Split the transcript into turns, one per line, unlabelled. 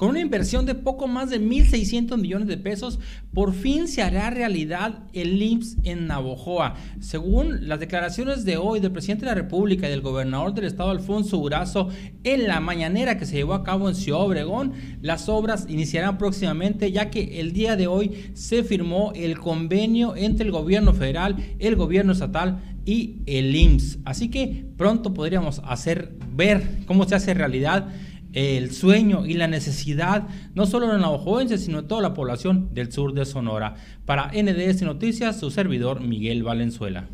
Con una inversión de poco más de 1.600 millones de pesos, por fin se hará realidad el IMSS en Navojoa. Según las declaraciones de hoy del presidente de la República y del gobernador del estado Alfonso Urazo en la mañanera que se llevó a cabo en Ciudad Obregón, las obras iniciarán próximamente ya que el día de hoy se firmó el convenio entre el gobierno federal, el gobierno estatal y el IMSS. Así que pronto podríamos hacer ver cómo se hace realidad el sueño y la necesidad, no solo de los navajoenses, sino de toda la población del sur de Sonora. Para NDS Noticias, su servidor Miguel Valenzuela.